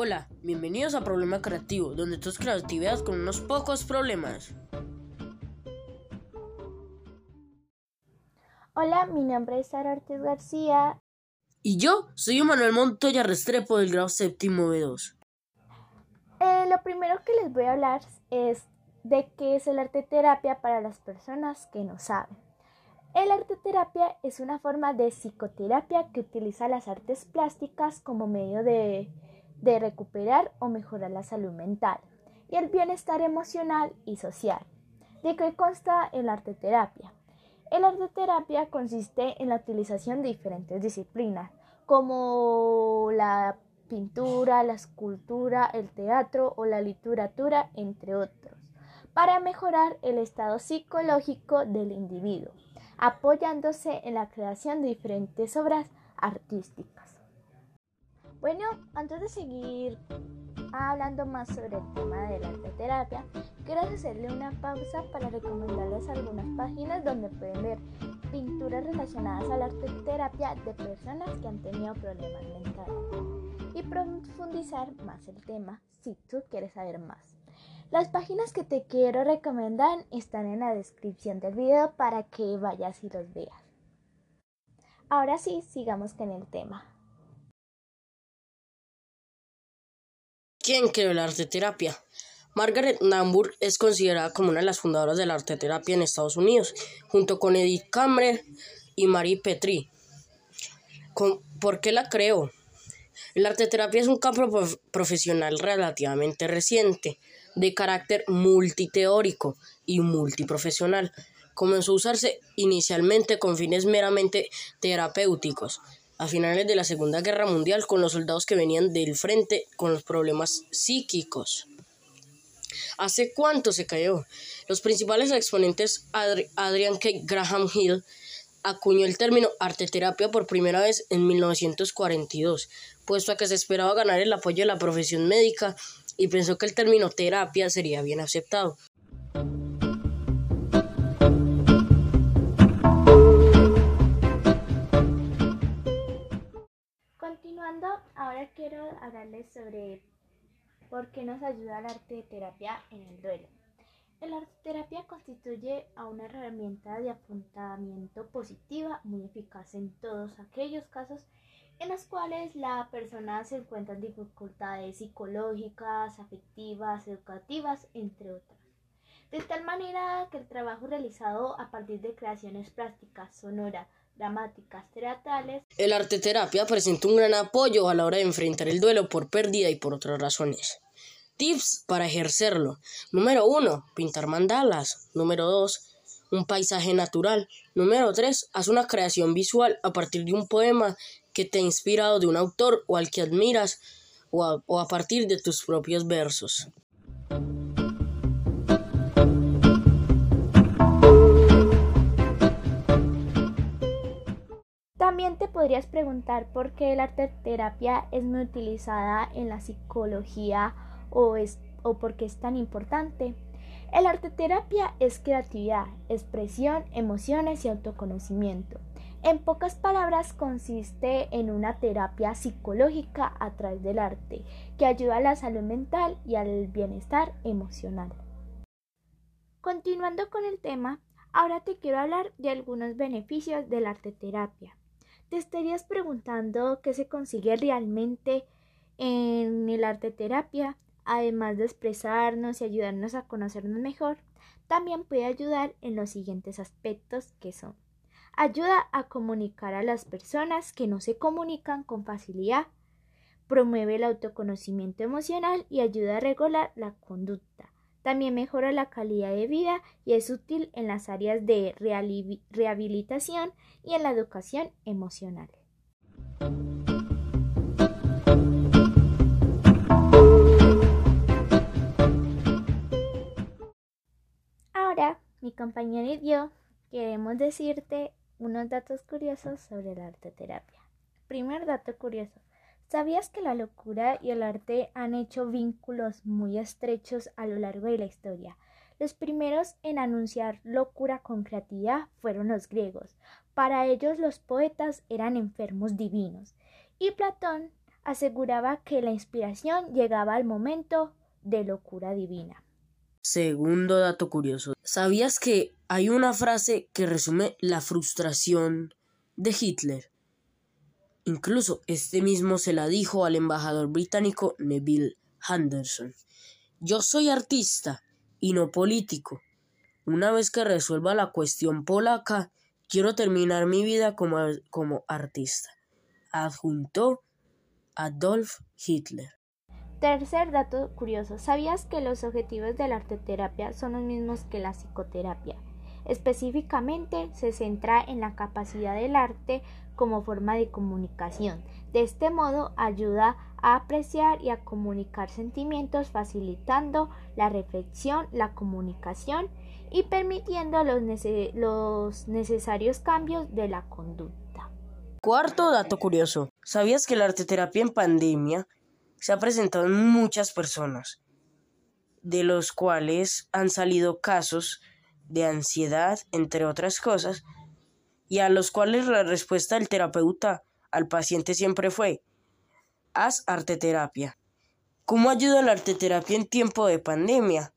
Hola, bienvenidos a Problema Creativo, donde tus creatividad con unos pocos problemas. Hola, mi nombre es Sara Ortiz García. Y yo soy Manuel Montoya Restrepo del grado séptimo B2. Eh, lo primero que les voy a hablar es de qué es el arte terapia para las personas que no saben. El arte terapia es una forma de psicoterapia que utiliza las artes plásticas como medio de de recuperar o mejorar la salud mental y el bienestar emocional y social. ¿De qué consta el arte terapia? El arte terapia consiste en la utilización de diferentes disciplinas como la pintura, la escultura, el teatro o la literatura, entre otros, para mejorar el estado psicológico del individuo, apoyándose en la creación de diferentes obras artísticas. Bueno, antes de seguir hablando más sobre el tema de la terapia, quiero hacerle una pausa para recomendarles algunas páginas donde pueden ver pinturas relacionadas a la terapia de personas que han tenido problemas mentales y profundizar más el tema si tú quieres saber más. Las páginas que te quiero recomendar están en la descripción del video para que vayas y los veas. Ahora sí, sigamos con el tema. ¿Quién creó la arteterapia? Margaret Namburg es considerada como una de las fundadoras de la arteterapia en Estados Unidos, junto con Edith Kammer y Marie Petrie. ¿Por qué la creó? La arteterapia es un campo profesional relativamente reciente, de carácter multiteórico y multiprofesional. Comenzó a usarse inicialmente con fines meramente terapéuticos, a finales de la Segunda Guerra Mundial con los soldados que venían del frente con los problemas psíquicos. ¿Hace cuánto se cayó? Los principales exponentes Adrian K. Graham Hill acuñó el término arteterapia por primera vez en 1942, puesto a que se esperaba ganar el apoyo de la profesión médica y pensó que el término terapia sería bien aceptado. Ahora quiero hablarles sobre por qué nos ayuda la arte terapia en el duelo. El arte terapia constituye a una herramienta de afrontamiento positiva muy eficaz en todos aquellos casos en los cuales la persona se encuentra en dificultades psicológicas, afectivas, educativas, entre otras. De tal manera que el trabajo realizado a partir de creaciones plásticas, sonoras, dramáticas, teatrales. El arte terapia presenta un gran apoyo a la hora de enfrentar el duelo por pérdida y por otras razones. Tips para ejercerlo. Número 1. Pintar mandalas. Número 2. Un paisaje natural. Número 3. Haz una creación visual a partir de un poema que te ha inspirado de un autor o al que admiras o a partir de tus propios versos. También te podrías preguntar por qué la arte terapia es muy utilizada en la psicología o, es, o por qué es tan importante. El arte terapia es creatividad, expresión, emociones y autoconocimiento. En pocas palabras, consiste en una terapia psicológica a través del arte, que ayuda a la salud mental y al bienestar emocional. Continuando con el tema, ahora te quiero hablar de algunos beneficios de la arte terapia. Te estarías preguntando qué se consigue realmente en el arte terapia, además de expresarnos y ayudarnos a conocernos mejor, también puede ayudar en los siguientes aspectos que son. Ayuda a comunicar a las personas que no se comunican con facilidad, promueve el autoconocimiento emocional y ayuda a regular la conducta, también mejora la calidad de vida y es útil en las áreas de rehabilitación y en la educación emocional. Ahora, mi compañera y yo queremos decirte unos datos curiosos sobre la arte terapia. Primer dato curioso. ¿Sabías que la locura y el arte han hecho vínculos muy estrechos a lo largo de la historia? Los primeros en anunciar locura con creatividad fueron los griegos. Para ellos los poetas eran enfermos divinos. Y Platón aseguraba que la inspiración llegaba al momento de locura divina. Segundo dato curioso. ¿Sabías que hay una frase que resume la frustración de Hitler? Incluso este mismo se la dijo al embajador británico Neville Henderson. Yo soy artista y no político. Una vez que resuelva la cuestión polaca, quiero terminar mi vida como, como artista. Adjuntó Adolf Hitler. Tercer dato curioso. ¿Sabías que los objetivos de la arteterapia son los mismos que la psicoterapia? Específicamente se centra en la capacidad del arte como forma de comunicación. De este modo ayuda a apreciar y a comunicar sentimientos facilitando la reflexión, la comunicación y permitiendo los, necesarios cambios de la conducta. Cuarto dato curioso. ¿Sabías que la arteterapia en pandemia se ha presentado en muchas personas, de los cuales han salido casos de ansiedad, entre otras cosas, y a los cuales la respuesta del terapeuta al paciente siempre fue, haz arteterapia. ¿Cómo ayuda la arteterapia en tiempo de pandemia?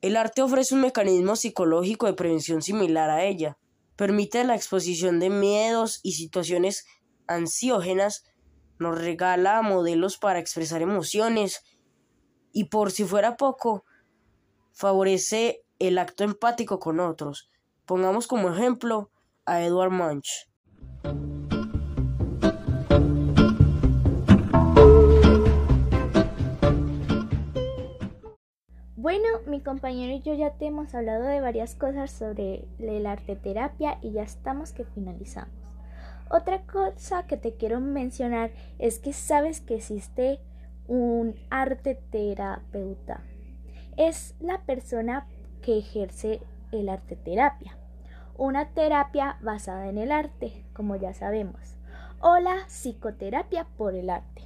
El arte ofrece un mecanismo psicológico de prevención similar a ella. Permite la exposición de miedos y situaciones ansiógenas nos regala modelos para expresar emociones y por si fuera poco, favorece el acto empático con otros. Pongamos como ejemplo a Edward Munch. Bueno, mi compañero y yo ya te hemos hablado de varias cosas sobre la arte terapia y ya estamos que finalizamos. Otra cosa que te quiero mencionar es que sabes que existe un arte terapeuta. Es la persona que ejerce el arte terapia. Una terapia basada en el arte, como ya sabemos. O la psicoterapia por el arte.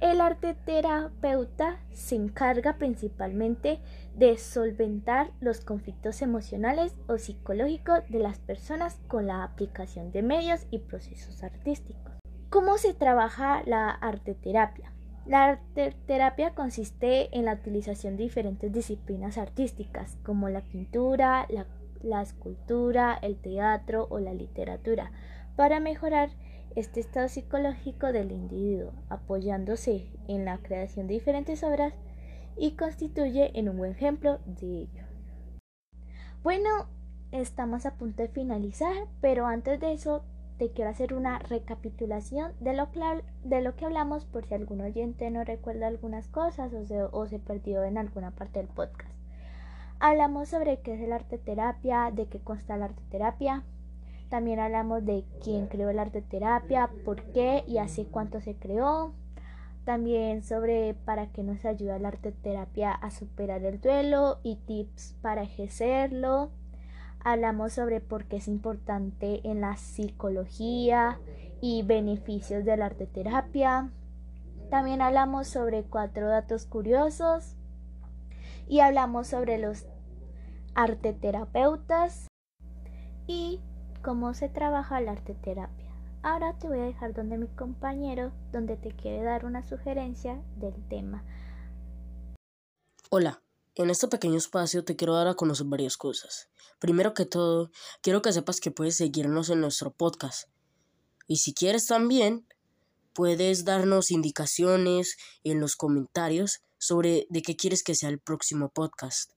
El arte terapeuta se encarga principalmente de solventar los conflictos emocionales o psicológicos de las personas con la aplicación de medios y procesos artísticos. ¿Cómo se trabaja la arteterapia? La arteterapia consiste en la utilización de diferentes disciplinas artísticas como la pintura, la, la escultura, el teatro o la literatura para mejorar este estado psicológico del individuo, apoyándose en la creación de diferentes obras y constituye en un buen ejemplo de ello. Bueno, estamos a punto de finalizar, pero antes de eso te quiero hacer una recapitulación de lo, que, hablamos por si algún oyente no recuerda algunas cosas o se perdió en alguna parte del podcast. Hablamos sobre qué es el arte terapia, de qué consta la arte terapia, también hablamos de quién creó el arte terapia, por qué y hace cuánto se creó. También sobre para qué nos ayuda el arte terapia a superar el duelo y tips para ejercerlo. Hablamos sobre por qué es importante en la psicología y beneficios del arte terapia. También hablamos sobre cuatro datos curiosos y hablamos sobre los arteterapeutas y cómo se trabaja la arte terapia. Ahora te voy a dejar donde mi compañero, donde te quiere dar una sugerencia del tema. Hola, en este pequeño espacio te quiero dar a conocer varias cosas. Primero que todo, quiero que sepas que puedes seguirnos en nuestro podcast. Y si quieres también, puedes darnos indicaciones en los comentarios sobre de qué quieres que sea el próximo podcast.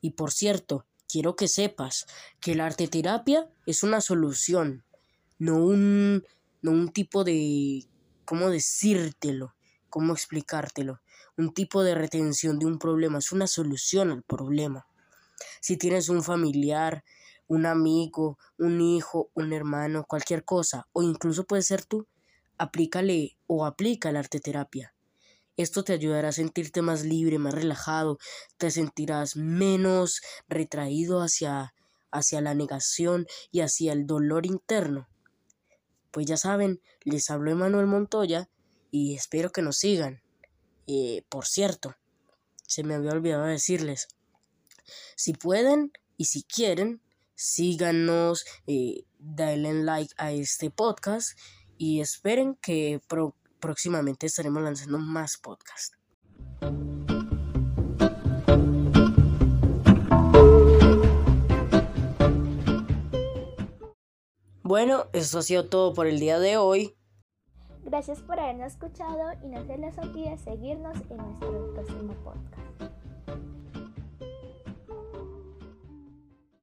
Y por cierto, quiero que sepas que la arteterapia es una solución, no un, no un tipo de, ¿cómo decírtelo? ¿Cómo explicártelo? Un tipo de retención de un problema, es una solución al problema. Si tienes un familiar, un amigo, un hijo, un hermano, cualquier cosa, o incluso puede ser tú, aplícale o aplica la arteterapia. Esto te ayudará a sentirte más libre, más relajado, te sentirás menos retraído hacia, hacia la negación y hacia el dolor interno. Pues ya saben, les habló Emanuel Montoya y espero que nos sigan. Eh, por cierto, se me había olvidado decirles, si pueden y si quieren, síganos, eh, denle like a este podcast y esperen que próximamente estaremos lanzando más podcasts. Bueno, eso ha sido todo por el día de hoy. Gracias por habernos escuchado y no se les olvide seguirnos en nuestro próximo podcast.